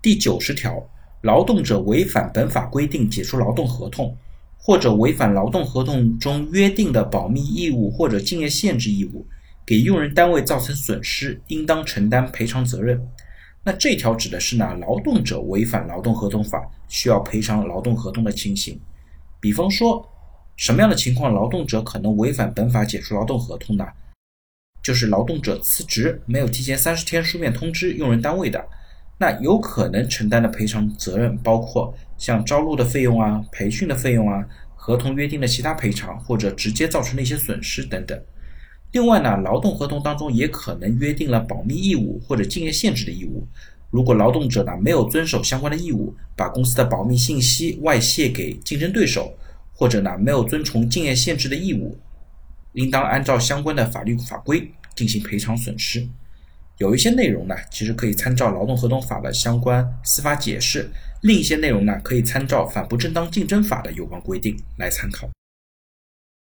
第九十条，劳动者违反本法规定解除劳动合同，或者违反劳动合同中约定的保密义务或者竞业限制义务，给用人单位造成损失，应当承担赔偿责任。那这条指的是呢，劳动者违反劳动合同法需要赔偿劳动合同的情形。比方说，什么样的情况劳动者可能违反本法解除劳动合同呢？就是劳动者辞职没有提前三十天书面通知用人单位的，那有可能承担的赔偿责任包括像招录的费用啊、培训的费用啊、合同约定的其他赔偿或者直接造成的一些损失等等。另外呢，劳动合同当中也可能约定了保密义务或者竞业限制的义务。如果劳动者呢没有遵守相关的义务，把公司的保密信息外泄给竞争对手，或者呢没有遵从竞业限制的义务，应当按照相关的法律法规进行赔偿损失。有一些内容呢，其实可以参照劳动合同法的相关司法解释；另一些内容呢，可以参照反不正当竞争法的有关规定来参考。